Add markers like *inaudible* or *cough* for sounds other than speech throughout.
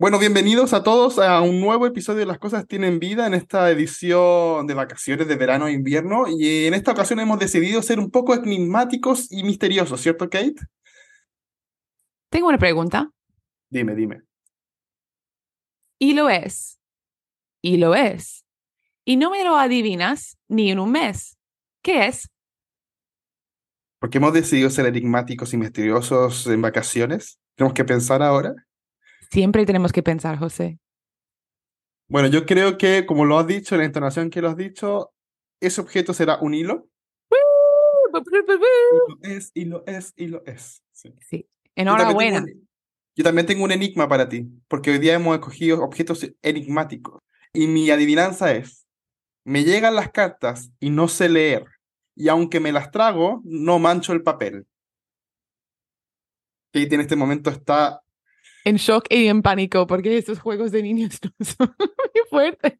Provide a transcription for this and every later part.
Bueno, bienvenidos a todos a un nuevo episodio de Las Cosas Tienen Vida en esta edición de vacaciones de verano e invierno. Y en esta ocasión hemos decidido ser un poco enigmáticos y misteriosos, ¿cierto, Kate? Tengo una pregunta. Dime, dime. Y lo es. Y lo es. Y no me lo adivinas ni en un mes. ¿Qué es? ¿Por qué hemos decidido ser enigmáticos y misteriosos en vacaciones? ¿Tenemos que pensar ahora? Siempre tenemos que pensar, José. Bueno, yo creo que, como lo has dicho, en la entonación que lo has dicho, ese objeto será un hilo. Y lo es, y lo es, y lo es. Sí. Sí. Enhorabuena. Yo también, un, yo también tengo un enigma para ti, porque hoy día hemos escogido objetos enigmáticos. Y mi adivinanza es, me llegan las cartas y no sé leer, y aunque me las trago, no mancho el papel. Kate en este momento está En shock y en pánico, porque estos juegos de niños *laughs* no son muy fuertes.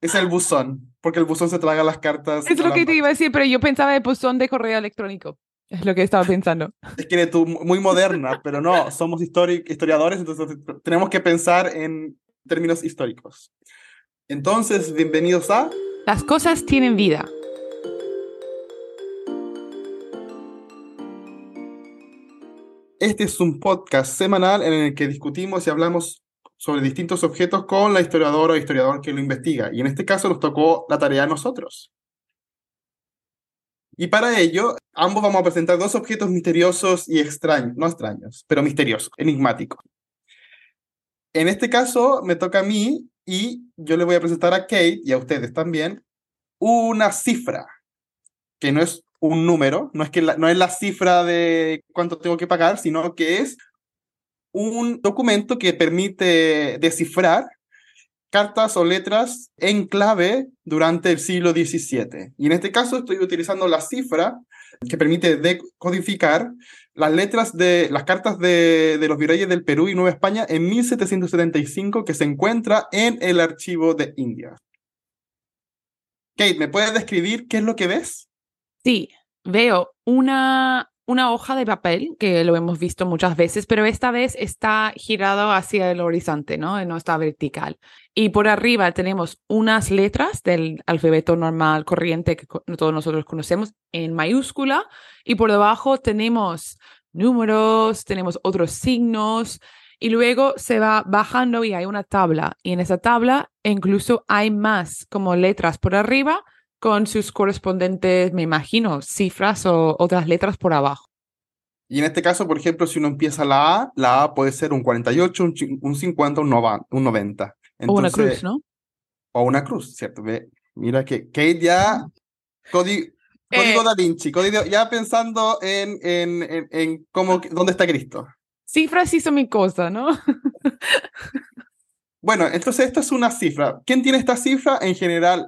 Es el buzón, porque el buzón se traga las cartas. Es lo que te iba a decir, pero yo pensaba de buzón de correo electrónico. Es lo que estaba pensando. Es que eres tú muy moderna, pero no, somos histori- historiadores, entonces tenemos que pensar en términos históricos. Entonces, bienvenidos a Las cosas tienen vida. Este es un podcast semanal en el que discutimos y hablamos sobre distintos objetos con la historiadora o historiador que lo investiga. Y en este caso nos tocó la tarea a nosotros. Y para ello, ambos vamos a presentar dos objetos misteriosos y extraños, no extraños, pero misteriosos, enigmáticos. En este caso, me toca a mí y yo le voy a presentar a Kate y a ustedes también una cifra, que no es un número, no es, que la, no es la cifra de cuánto tengo que pagar, sino que es un documento que permite descifrar cartas o letras en clave durante el siglo XVII. Y en este caso estoy utilizando la cifra que permite decodificar las letras de las cartas de, de los virreyes del Perú y Nueva España en 1775 que se encuentra en el archivo de India. Kate, ¿me puedes describir qué es lo que ves? Sí, veo una, una hoja de papel que lo hemos visto muchas veces, pero esta vez está girado hacia el horizonte, ¿no? No está vertical. Y por arriba tenemos unas letras del alfabeto normal corriente que todos nosotros conocemos en mayúscula y por debajo tenemos números, tenemos otros signos y luego se va bajando y hay una tabla y en esa tabla incluso hay más como letras por arriba con sus correspondientes, me imagino, cifras o otras letras por abajo. Y en este caso, por ejemplo, si uno empieza la A, la A puede ser un 48, un, un 50, un, nova- un 90. o una cruz, ¿no? O una cruz, ¿cierto? Mira que Kate ya... codi- Código Eh. da Vinci, código, ya pensando en, en, en, en cómo, dónde está Cristo. Cifras sí son mi cosa, ¿no? Bueno, entonces esta es una cifra. ¿Quién tiene esta cifra? En general,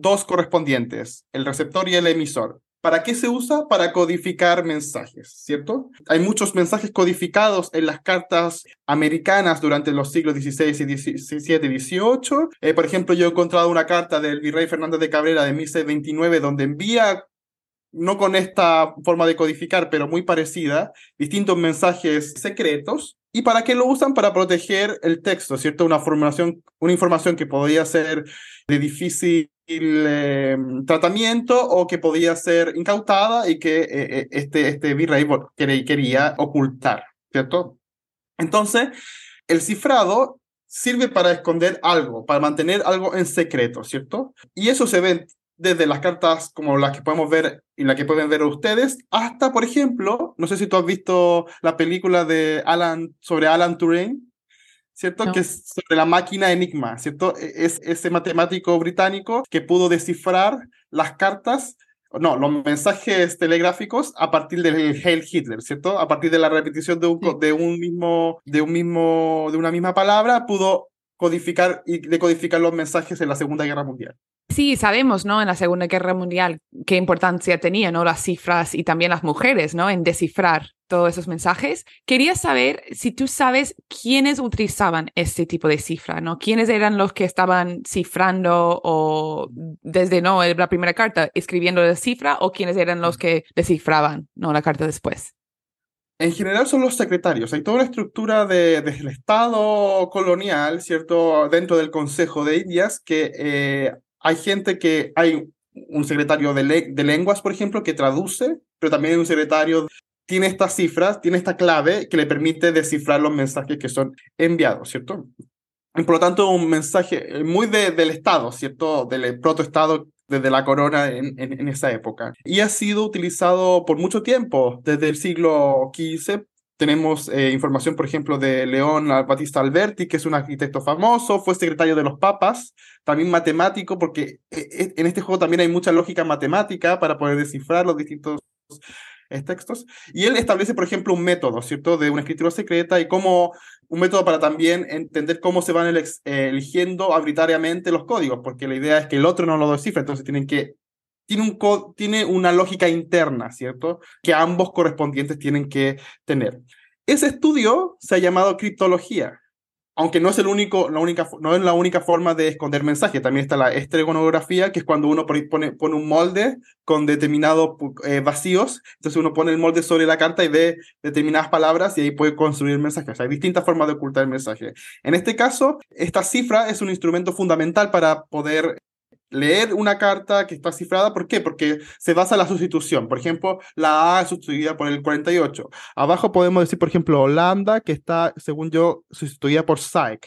dos correspondientes, el receptor y el emisor. ¿Para qué se usa? Para codificar mensajes, ¿cierto? Hay muchos mensajes codificados en las cartas americanas durante los siglos XVI y XVII y XVIII. Por ejemplo, yo he encontrado una carta del virrey Fernández de Cabrera de 1629 donde envía, no con esta forma de codificar, pero muy parecida, distintos mensajes secretos. ¿Y para qué lo usan? Para proteger el texto, ¿cierto? Una, formulación, una información que podía ser de difícil eh, tratamiento o que podía ser incautada y que eh, eh, este, este virrey quería ocultar, ¿cierto? Entonces, el cifrado sirve para esconder algo, para mantener algo en secreto, ¿cierto? Y eso se ve desde las cartas como las que podemos ver y las que pueden ver ustedes, hasta, por ejemplo, no sé si tú has visto la película de Alan, sobre Alan Turing, ¿cierto? No. Que es sobre la máquina Enigma, ¿cierto? E- Es ese matemático británico que pudo descifrar las cartas, no, los mensajes telegráficos a partir del Heil Hitler, ¿cierto? A partir de la repetición de un, Sí. de un mismo, de un mismo, de una misma palabra, pudo codificar y decodificar los mensajes en la Segunda Guerra Mundial. Sí, sabemos, ¿no? En la Segunda Guerra Mundial qué importancia tenían, ¿no? Las cifras y también las mujeres, ¿no? En descifrar todos esos mensajes. Quería saber si tú sabes quiénes utilizaban este tipo de cifra, ¿no? ¿Quiénes eran los que estaban cifrando o desde, no, la primera carta escribiendo la cifra o quiénes eran los que descifraban, ¿no? La carta después. En general son los secretarios. Hay toda una estructura de, del Estado colonial, ¿cierto? Dentro del Consejo de Indias, que eh, hay gente que hay un secretario de, de lenguas, por ejemplo, que traduce, pero también hay un secretario tiene estas cifras, tiene esta clave que le permite descifrar los mensajes que son enviados, ¿cierto? Por lo tanto, un mensaje muy del Estado, ¿cierto? Del protoestado desde la corona en, esa época. Y ha sido utilizado por mucho tiempo, desde el siglo XV. Tenemos eh, información, por ejemplo, de León Batista Alberti, que es un arquitecto famoso, fue secretario de los papas, también matemático, porque eh, eh, en este juego también hay mucha lógica matemática para poder descifrar los distintos textos. Y él establece, por ejemplo, un método, ¿cierto?, de una escritura secreta y cómo, un método para también entender cómo se van eligiendo arbitrariamente los códigos, porque la idea es que el otro no lo descifra, entonces tienen que, tiene, un, tiene una lógica interna, ¿cierto?, que ambos correspondientes tienen que tener. Ese estudio se ha llamado criptología aunque no es, el único, la única, no es la única forma de esconder mensajes, también está la esteregonografía, que es cuando uno pone, pone un molde con determinados eh, vacíos, entonces uno pone el molde sobre la carta y ve determinadas palabras y ahí puede construir mensajes. hay distintas formas de ocultar el mensaje. En este caso, esta cifra es un instrumento fundamental para poder leer una carta que está cifrada. ¿Por qué? Porque se basa en la sustitución. Por ejemplo, la A es sustituida por el 48. Abajo podemos decir, por ejemplo, Holanda, que está, según yo, sustituida por SAIC.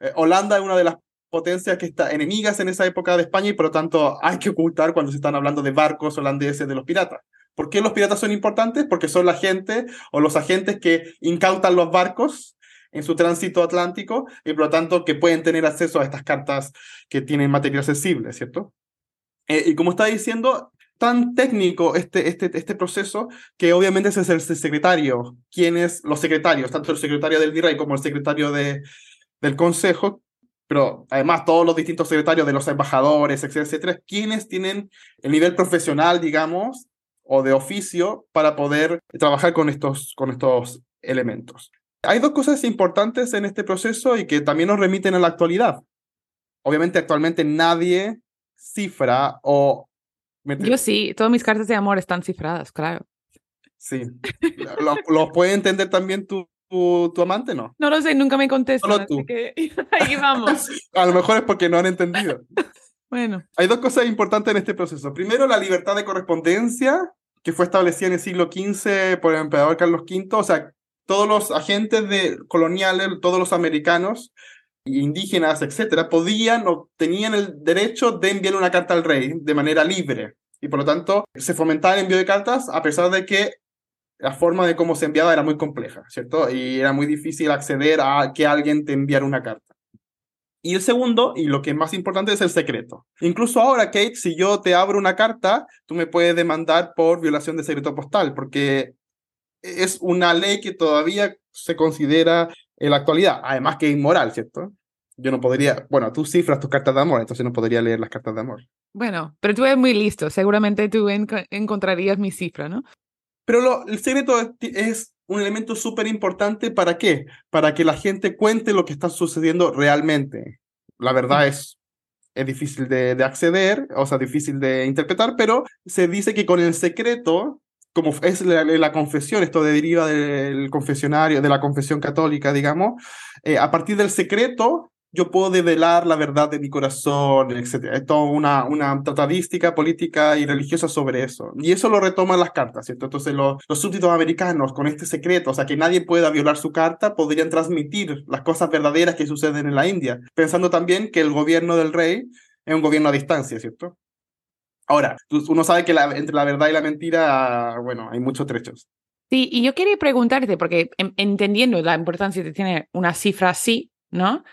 Eh, Holanda es una de las potencias que está enemigas en esa época de España y por lo tanto hay que ocultar cuando se están hablando de barcos holandeses de los piratas. ¿Por qué los piratas son importantes? Porque son la gente o los agentes que incautan los barcos en su tránsito atlántico y por lo tanto que pueden tener acceso a estas cartas que tienen material accesible, ¿cierto? Eh, y como está diciendo, tan técnico este, este, este proceso que obviamente ese es el secretario, quienes, los secretarios, tanto el secretario del virrey como el secretario de, del consejo, pero además todos los distintos secretarios de los embajadores, etcétera, etcétera, quienes tienen el nivel profesional, digamos, o de oficio para poder trabajar con estos, con estos elementos. Hay dos cosas importantes en este proceso y que también nos remiten a la actualidad. Obviamente actualmente nadie cifra o... Yo sí, todas mis cartas de amor están cifradas, claro. Sí. ¿Lo, puede entender también tu, tu, amante, no? No lo sé, nunca me contesta. Solo tú. *laughs* ahí vamos. *laughs* a lo mejor es porque no han entendido. *laughs* bueno. Hay dos cosas importantes en este proceso. Primero, la libertad de correspondencia, que fue establecida en el siglo XV por el emperador Carlos V. O sea, todos los agentes de, coloniales, todos los americanos, indígenas, etcétera, podían o tenían el derecho de enviar una carta al rey de manera libre. Y por lo tanto, se fomentaba el envío de cartas a pesar de que la forma de cómo se enviaba era muy compleja, ¿cierto? Y era muy difícil acceder a que alguien te enviara una carta. Y el segundo, y lo que es más importante, es el secreto. Incluso ahora, Kate, si yo te abro una carta, tú me puedes demandar por violación de secreto postal, porque es una ley que todavía se considera en la actualidad, además que es inmoral, ¿cierto? Yo no podría, bueno, tú cifras tus cartas de amor, entonces no podría leer las cartas de amor. Bueno, pero tú eres muy listo, seguramente tú encontrarías mi cifra, ¿no? Pero lo, el secreto es, un elemento súper importante para qué? Para que la gente cuente lo que está sucediendo realmente. La verdad es, es difícil de, de acceder, o sea, difícil de interpretar, pero se dice que con el secreto como es la, confesión, esto deriva del confesionario, de la confesión católica, digamos, eh, a partir del secreto yo puedo develar la verdad de mi corazón, etc. Es toda una, una tratadística política y religiosa sobre eso. Y eso lo retoman las cartas, ¿cierto? Entonces los, los súbditos americanos con este secreto, o sea, que nadie pueda violar su carta, podrían transmitir las cosas verdaderas que suceden en la India, pensando también que el gobierno del rey es un gobierno a distancia, ¿cierto? Ahora, uno sabe que entre la verdad y la mentira, bueno, hay muchos trechos. Sí, y yo quería preguntarte, porque entendiendo la importancia de tener una cifra así, ¿no?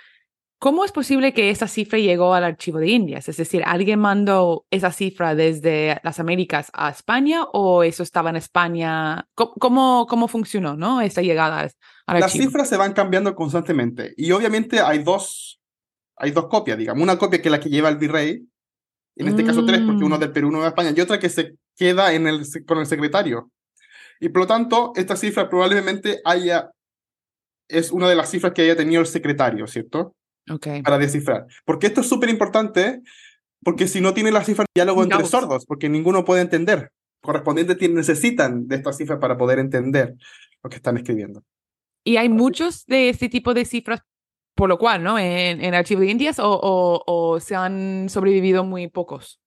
¿Cómo es posible que esa cifra llegó al archivo de Indias? Es decir, ¿alguien mandó esa cifra desde las Américas a España o eso estaba en España? ¿Cómo, cómo, funcionó, no? Esa llegada al archivo. Las cifras se van cambiando constantemente y obviamente hay dos, hay dos copias, digamos. Una copia que es la que lleva el virrey en este caso tres, porque uno mm. del Perú, uno de España, y otra que se queda en el, con el secretario. Y por lo tanto, esta cifra probablemente haya, es una de las cifras que haya tenido el secretario, ¿cierto? Okay. Para descifrar. Porque esto es súper importante, porque si no tiene la cifra, diálogo entre sordos, porque ninguno puede entender. Correspondientes necesitan de esta cifra para poder entender lo que están escribiendo. Y hay muchos de este tipo de cifras, por lo cual, ¿no? En, Archivo de Indias o se han sobrevivido muy pocos.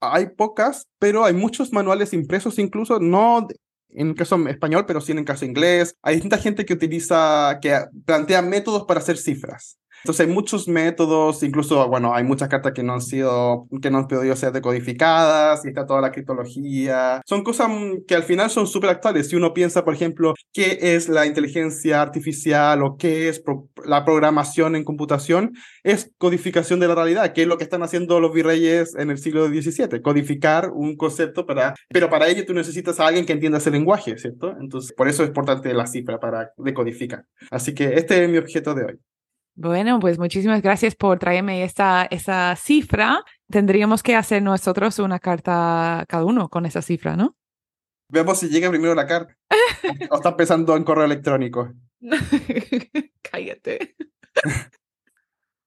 Hay pocas, pero hay muchos manuales impresos incluso, no en el caso español, pero sí en el caso inglés. Hay distinta gente que utiliza, que plantea métodos para hacer cifras. Entonces hay muchos métodos, incluso, bueno, hay muchas cartas que no han sido, que no han podido ser decodificadas, y está toda la criptología. Son cosas que al final son súper actuales. Si uno piensa, por ejemplo, qué es la inteligencia artificial o qué es la programación en computación, es codificación de la realidad, que es lo que están haciendo los virreyes en el siglo XVII, codificar un concepto para, pero para ello tú necesitas a alguien que entienda ese lenguaje, ¿cierto? Entonces, por eso es importante la cifra para decodificar. Así que este es mi objeto de hoy. Bueno, pues muchísimas gracias por traerme esta, esa cifra. Tendríamos que hacer nosotros una carta cada uno con esa cifra, ¿no? Veamos si llega primero la carta. *laughs* o está pensando en correo electrónico. *laughs* Cállate.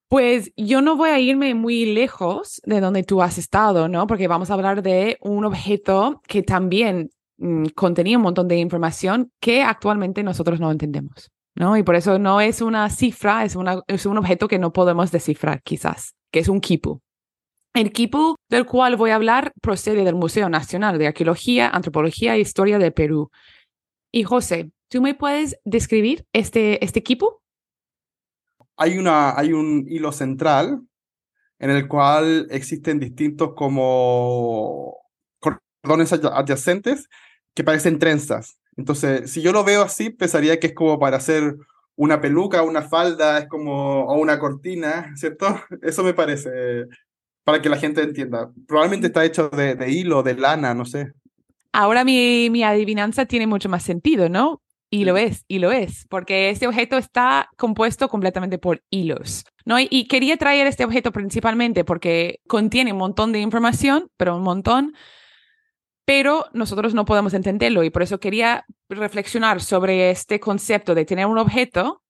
Pues yo no voy a irme muy lejos de donde tú has estado, ¿no? Porque vamos a hablar de un objeto que también mm, contenía un montón de información que actualmente nosotros no entendemos. ¿No? Y por eso no es una cifra, es, una, es un objeto que no podemos descifrar quizás, que es un quipu. El quipu del cual voy a hablar procede del Museo Nacional de Arqueología, Antropología e Historia de Perú. Y José, ¿tú me puedes describir este, este? Hay, una, hay un hilo central en el cual existen distintos como cordones adyacentes que parecen trenzas. Entonces, si yo lo veo así, pensaría que es como para hacer una peluca, una falda, es como, o una cortina, ¿cierto? *laughs* Eso me parece, para que la gente entienda. Probablemente está hecho de, de hilo, de lana, no sé. Ahora mi, mi adivinanza tiene mucho más sentido, ¿no? Y lo es, y lo es, porque este objeto está compuesto completamente por hilos, ¿no? Y, y, quería traer este objeto principalmente porque contiene un montón de información, pero un montón, pero nosotros no podemos entenderlo y por eso quería reflexionar sobre este concepto de tener un objeto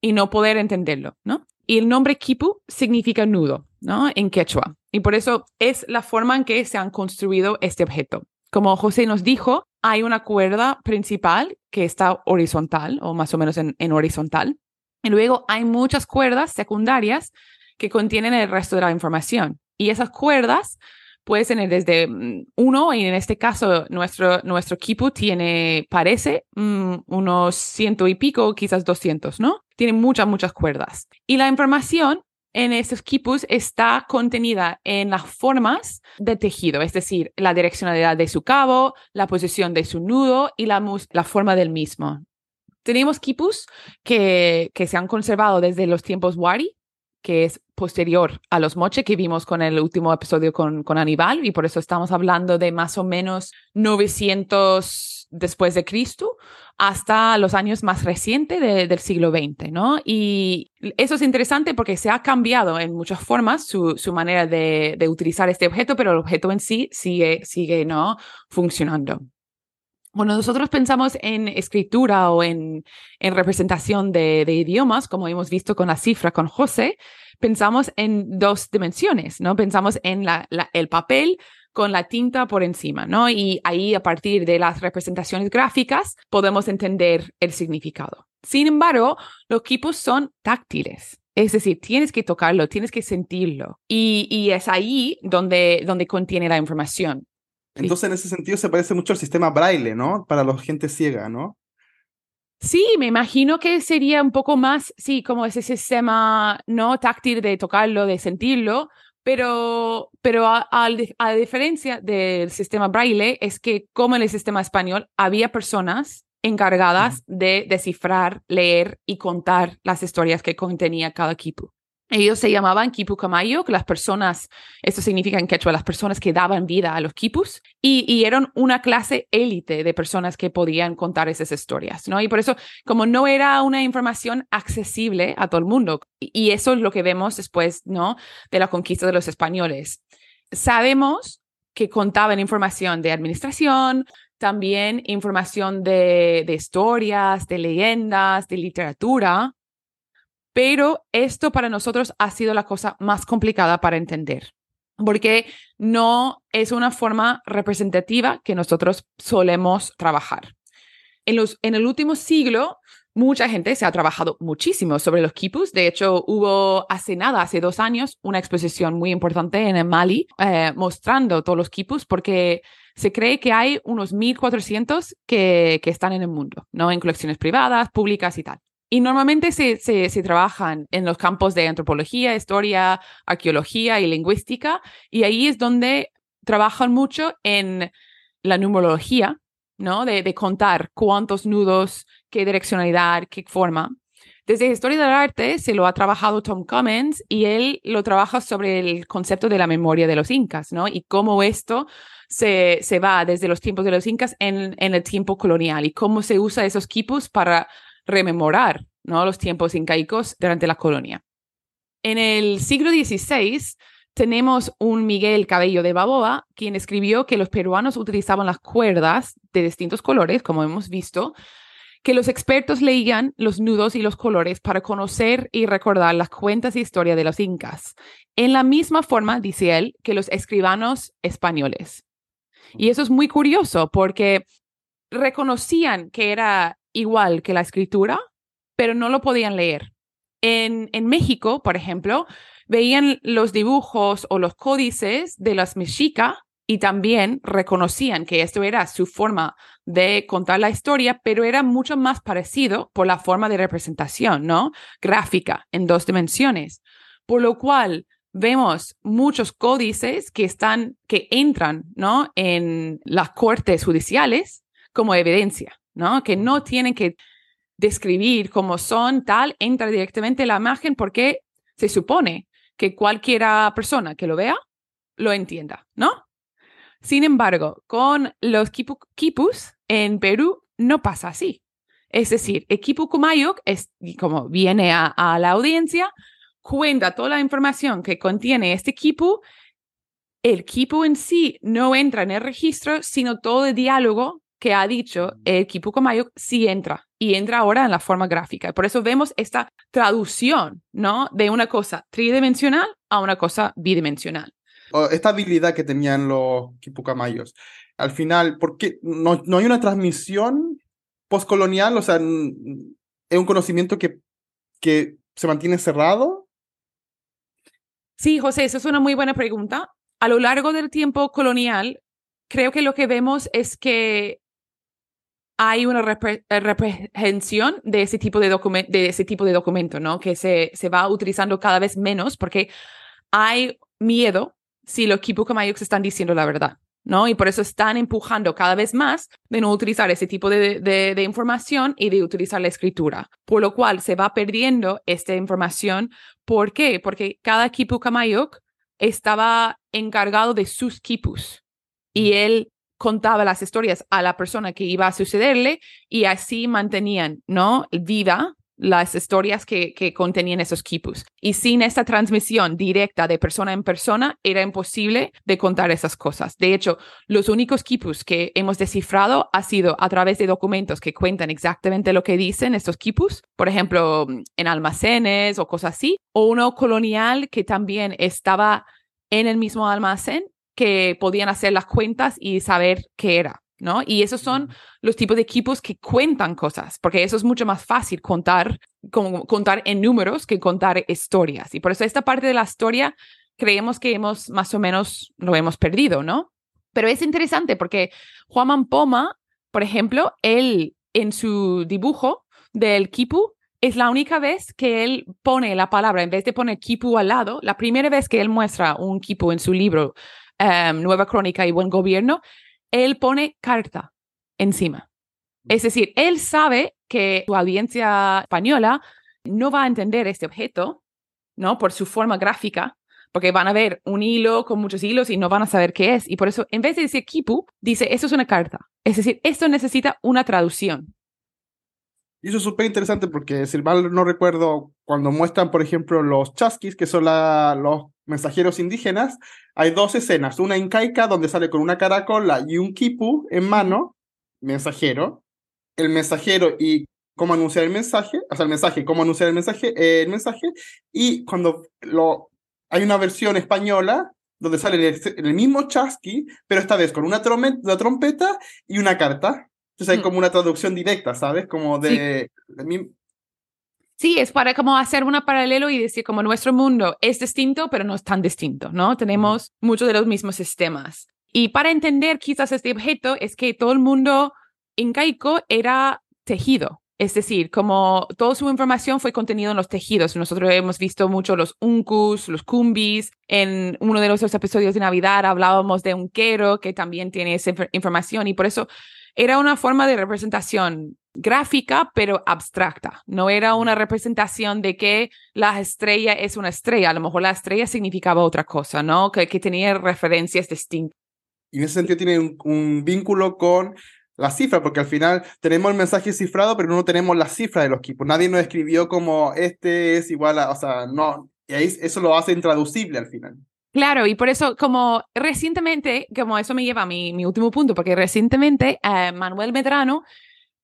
y no poder entenderlo, ¿no? Y el nombre Kipu significa nudo, ¿no? En quechua. Y por eso es la forma en que se han construido este objeto. Como José nos dijo, hay una cuerda principal que está horizontal o más o menos en, en horizontal. Y luego hay muchas cuerdas secundarias que contienen el resto de la información. Y esas cuerdas puede tener desde mm, uno, y en este caso nuestro, nuestro equipo tiene, parece, mm, unos ciento y pico, quizás doscientos, ¿no? Tiene muchas, muchas cuerdas. Y la información en estos equipos está contenida en las formas de tejido, es decir, la direccionalidad de su cabo, la posición de su nudo y la, la forma del mismo. Tenemos quipus que, que se han conservado desde los tiempos Wari, que es posterior a los moche que vimos con el último episodio con, con Aníbal y por eso estamos hablando de más o menos 900 después de Cristo hasta los años más recientes del siglo XX, ¿no? Y eso es interesante porque se ha cambiado en muchas formas su, su manera de, de, utilizar este objeto, pero el objeto en sí sigue, sigue ¿no? funcionando. Bueno, nosotros pensamos en escritura o en, en representación de, idiomas, como hemos visto con la cifra con José, pensamos en dos dimensiones, ¿no? Pensamos en el papel con la tinta por encima, ¿no? Y ahí a partir de las representaciones gráficas podemos entender el significado. Sin embargo, los equipos son táctiles. Es decir, tienes que tocarlo, tienes que sentirlo. Y, y es ahí donde, donde contiene la información. Entonces, en ese sentido, se parece mucho al sistema braille, ¿no? Para la gente ciega, ¿no? Sí, me imagino que sería un poco más, sí, como ese sistema no táctil de tocarlo, de sentirlo, pero, pero a, a, a, diferencia del sistema braille, es que como en el sistema español había personas encargadas de descifrar, leer y contar las historias que contenía cada equipo. Ellos se llamaban Kipu Kamayo, que las personas, esto significa en quechua, las personas que daban vida a los Kipus, y, eran una clase élite de personas que podían contar esas historias, ¿no? Y por eso, como no era una información accesible a todo el mundo, y eso es lo que vemos después, ¿no? De la conquista de los españoles. Sabemos que contaban información de administración, también información de historias, de leyendas, de literatura, pero esto para nosotros ha sido la cosa más complicada para entender, porque no es una forma representativa que nosotros solemos trabajar. En, los, el último siglo, mucha gente se ha trabajado muchísimo sobre los quipus. De hecho, hubo hace nada, hace dos años, una exposición muy importante en Mali eh, mostrando todos los quipus porque se cree que hay unos 1.400 que, que están en el mundo, ¿no? En colecciones privadas, públicas y tal. Y normalmente se, se, se, trabajan en los campos de antropología, historia, arqueología y lingüística, y ahí es donde trabajan mucho en la numerología, ¿no? De, de contar cuántos nudos, qué direccionalidad, qué forma. Desde Historia del Arte se lo ha trabajado Tom Cummins y él lo trabaja sobre el concepto de la memoria de los incas, ¿no? Y cómo esto se, se va desde los tiempos de los incas en, en el tiempo colonial y cómo se usa esos quipus para rememorar ¿no? los tiempos incaicos durante la colonia. En el siglo XVI tenemos un Miguel Cabello de Baboa, quien escribió que los peruanos utilizaban las cuerdas de distintos colores, como hemos visto, que los expertos leían los nudos y los colores para conocer y recordar las cuentas y historia de los incas, en la misma forma, dice él, que los escribanos españoles. Y eso es muy curioso porque reconocían que era igual que la escritura, pero no lo podían leer. En, en México, por ejemplo, veían los dibujos o los códices de las mexicas y también reconocían que esto era su forma de contar la historia, pero era mucho más parecido por la forma de representación, ¿no? Gráfica en dos dimensiones. Por lo cual vemos muchos códices que están, que entran, ¿no? En las cortes judiciales como evidencia. ¿No? Que no tienen que describir cómo son, tal, entra directamente la imagen porque se supone que cualquiera persona que lo vea lo entienda, ¿no? Sin embargo, con los quipus en Perú no pasa así. Es decir, el quipu kumayuk es como viene a, a, la audiencia, cuenta toda la información que contiene este quipu. El quipu en sí no entra en el registro, sino todo el diálogo que ha dicho el Kipuko Mayo sí entra y entra ahora en la forma gráfica. Por eso vemos esta traducción, ¿no? De una cosa tridimensional a una cosa bidimensional. Esta habilidad que tenían los Kipukamayos. Al final, ¿por qué no, no hay una transmisión postcolonial? O sea, ¿es un conocimiento que, que se mantiene cerrado? Sí, José, esa es una muy buena pregunta. A lo largo del tiempo colonial, creo que lo que vemos es que hay una eh, reprehensión de ese tipo de, de ese tipo de documento, ¿no? Que se, se va utilizando cada vez menos porque hay miedo si los Kipukamayuks están diciendo la verdad, ¿no? Y por eso están empujando cada vez más de no utilizar ese tipo de, de, de información y de utilizar la escritura, por lo cual se va perdiendo esta información. ¿Por qué? Porque cada Kipukamayuk estaba encargado de sus kipus y él contaba las historias a la persona que iba a sucederle y así mantenían, ¿no? Viva las historias que, que contenían esos quipus. Y sin esta transmisión directa de persona en persona, era imposible de contar esas cosas. De hecho, los únicos quipus que hemos descifrado ha sido a través de documentos que cuentan exactamente lo que dicen estos quipus, por ejemplo, en almacenes o cosas así, o uno colonial que también estaba en el mismo almacén que podían hacer las cuentas y saber qué era, ¿no? Y esos son los tipos de equipos que cuentan cosas, porque eso es mucho más fácil contar, como contar en números que contar historias. Y por eso esta parte de la historia creemos que hemos más o menos lo hemos perdido, ¿no? Pero es interesante porque Juan Mampoma, por ejemplo, él en su dibujo del kipu es la única vez que él pone la palabra, en vez de poner kipu al lado, la primera vez que él muestra un kipu en su libro Em, Nueva Crónica y Buen Gobierno, él pone carta encima. Es decir, él sabe que su audiencia española no va a entender este objeto, ¿no? Por su forma gráfica, porque van a ver un hilo con muchos hilos y no van a saber qué es. Y por eso, en vez de decir kipu, dice, eso es una carta. Es decir, esto necesita una traducción. Y eso es súper interesante porque, si mal no recuerdo, cuando muestran, por ejemplo, los chasquis, que son los mensajeros indígenas, hay dos escenas. Una incaica donde sale con una caracola y un kipu en mano, mensajero. El mensajero y cómo anunciar el mensaje, o sea, el mensaje, cómo anunciar el mensaje, eh, el mensaje. Y cuando lo, hay una versión española donde sale el, el mismo chasqui, pero esta vez con una, una trompeta y una carta. Entonces hay Mm. como una traducción directa, ¿sabes? Como de... Sí, es para como hacer un paralelo y decir como nuestro mundo es distinto, pero no es tan distinto, ¿no? Tenemos muchos de los mismos sistemas. Y para entender quizás este objeto es que todo el mundo incaico era tejido. Es decir, como toda su información fue contenida en los tejidos. Nosotros hemos visto mucho los uncus, los cumbis. En uno de los episodios de Navidad hablábamos de un quero que también tiene esa inf- información y por eso era una forma de representación gráfica, pero abstracta. No era una representación de que la estrella es una estrella. A lo mejor la estrella significaba otra cosa, ¿no? Que, que tenía referencias distintas. Y en ese sentido tiene un, un vínculo con la cifra, porque al final tenemos el mensaje cifrado, pero no tenemos la cifra de los equipos. Nadie nos escribió como este es igual a, o sea, no, y ahí eso lo hace intraducible al final. Claro, y por eso, como recientemente, como eso me lleva a mi, mi último punto, porque recientemente eh, Manuel Medrano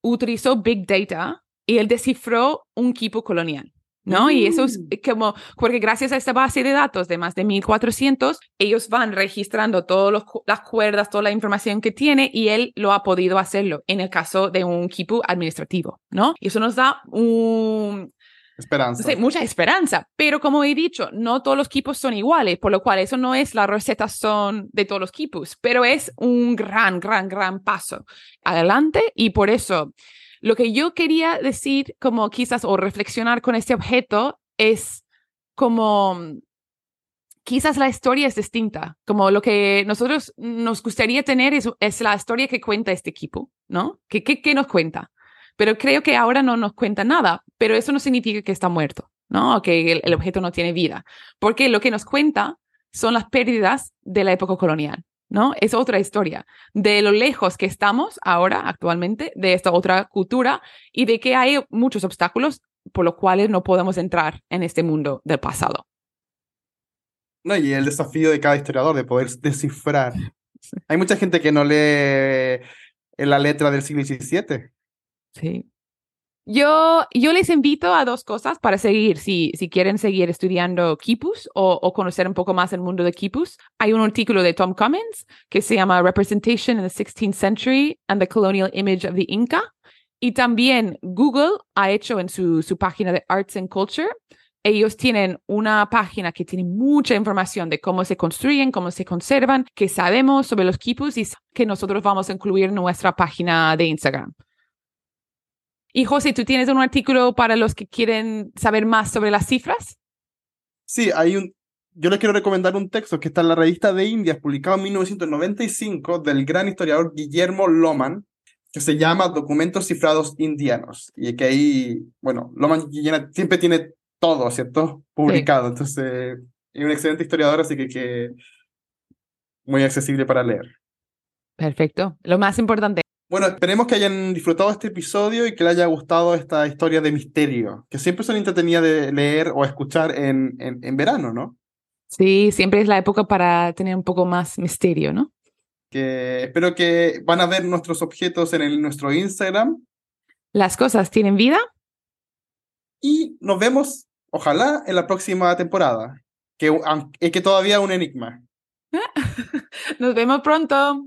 utilizó Big Data y él descifró un equipo colonial. ¿No? Y eso es Mm. como, porque gracias a esta base de datos de más de 1400, ellos van registrando todas las cuerdas, toda la información que tiene y él lo ha podido hacerlo en el caso de un equipo administrativo, ¿no? Y eso nos da un, Esperanza. mucha esperanza, pero como he dicho, no todos los equipos son iguales, por lo cual eso no es la receta son de todos los equipos, pero es un gran, gran, gran paso adelante y por eso lo que yo quería decir como quizás o reflexionar con este objeto es como quizás la historia es distinta, como lo que nosotros nos gustaría tener es, es la historia que cuenta este equipo, ¿no? ¿Qué, qué, qué nos cuenta? Pero creo que ahora no nos cuenta nada, pero eso no significa que está muerto, ¿no? O que el, el objeto no tiene vida, porque lo que nos cuenta son las pérdidas de la época colonial. ¿no? Es otra historia de lo lejos que estamos ahora, actualmente, de esta otra cultura y de que hay muchos obstáculos por los cuales no podemos entrar en este mundo del pasado. No, y el desafío de cada historiador de poder descifrar. *laughs* Hay mucha gente que no lee la letra del siglo XVII. Sí. Yo, yo les invito a dos cosas para seguir, si, si quieren seguir estudiando Kipus o, conocer un poco más el mundo de Kipus. Hay un artículo de Tom Cummins que se llama Representation in the 16th Century and the Colonial Image of the Inca. Y también Google ha hecho en su, su página de Arts and Culture, ellos tienen una página que tiene mucha información de cómo se construyen, cómo se conservan, que sabemos sobre los Kipus y que nosotros vamos a incluir en nuestra página de Instagram. Y José, ¿tú tienes un artículo para los que quieren saber más sobre las cifras? Sí, hay un. Yo les quiero recomendar un texto que está en la revista de Indias, publicado en 1995, del gran historiador Guillermo Loman, que se llama Documentos Cifrados Indianos. Y que ahí, bueno, Loman siempre tiene todo, ¿cierto? Publicado. Sí. Entonces, es un excelente historiador, así que, que muy accesible para leer. Perfecto. Lo más importante. Bueno, esperemos que hayan disfrutado este episodio y que les haya gustado esta historia de misterio, que siempre son entretenidas de leer o escuchar en, en, en, verano, ¿no? Sí, siempre es la época para tener un poco más misterio, ¿no? Que espero que van a ver nuestros objetos en el, nuestro Instagram. Las cosas tienen vida. Y nos vemos, ojalá, en la próxima temporada, que, que todavía es un enigma. *laughs* Nos vemos pronto.